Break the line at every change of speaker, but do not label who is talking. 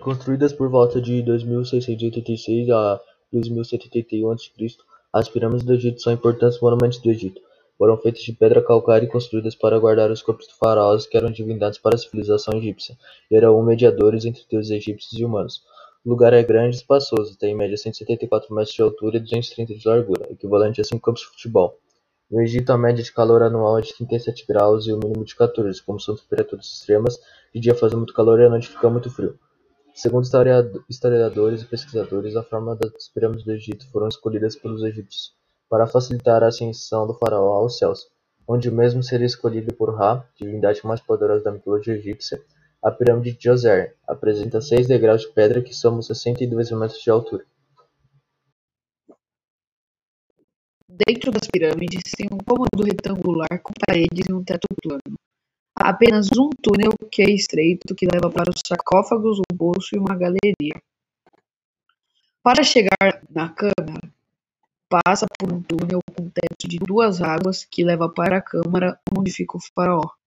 Construídas por volta de 2686 a 2181 a.C., as pirâmides do Egito são importantes monumentos do Egito. Foram feitas de pedra calcária e construídas para guardar os corpos de faraós que eram divindades para a civilização egípcia, e eram mediadores entre deuses egípcios e humanos. O lugar é grande e espaçoso, tem em média 174 metros de altura e 230 de largura, equivalente a 5 campos de futebol. No Egito, a média de calor anual é de 37 graus e o mínimo de 14, como são temperaturas extremas, de dia faz muito calor e à noite fica muito frio. Segundo historiadores e pesquisadores, a forma das pirâmides do Egito foram escolhidas pelos egípcios para facilitar a ascensão do faraó aos céus, onde o mesmo seria escolhido por Ra, divindade mais poderosa da mitologia egípcia. A pirâmide de Djoser apresenta seis degraus de pedra que somam 62 metros de altura.
Dentro das pirâmides tem um cômodo retangular com paredes e um teto plano. Apenas um túnel que é estreito que leva para os sarcófagos, um poço e uma galeria. Para chegar na câmara, passa por um túnel com teto de duas águas que leva para a câmara onde fica o faraó.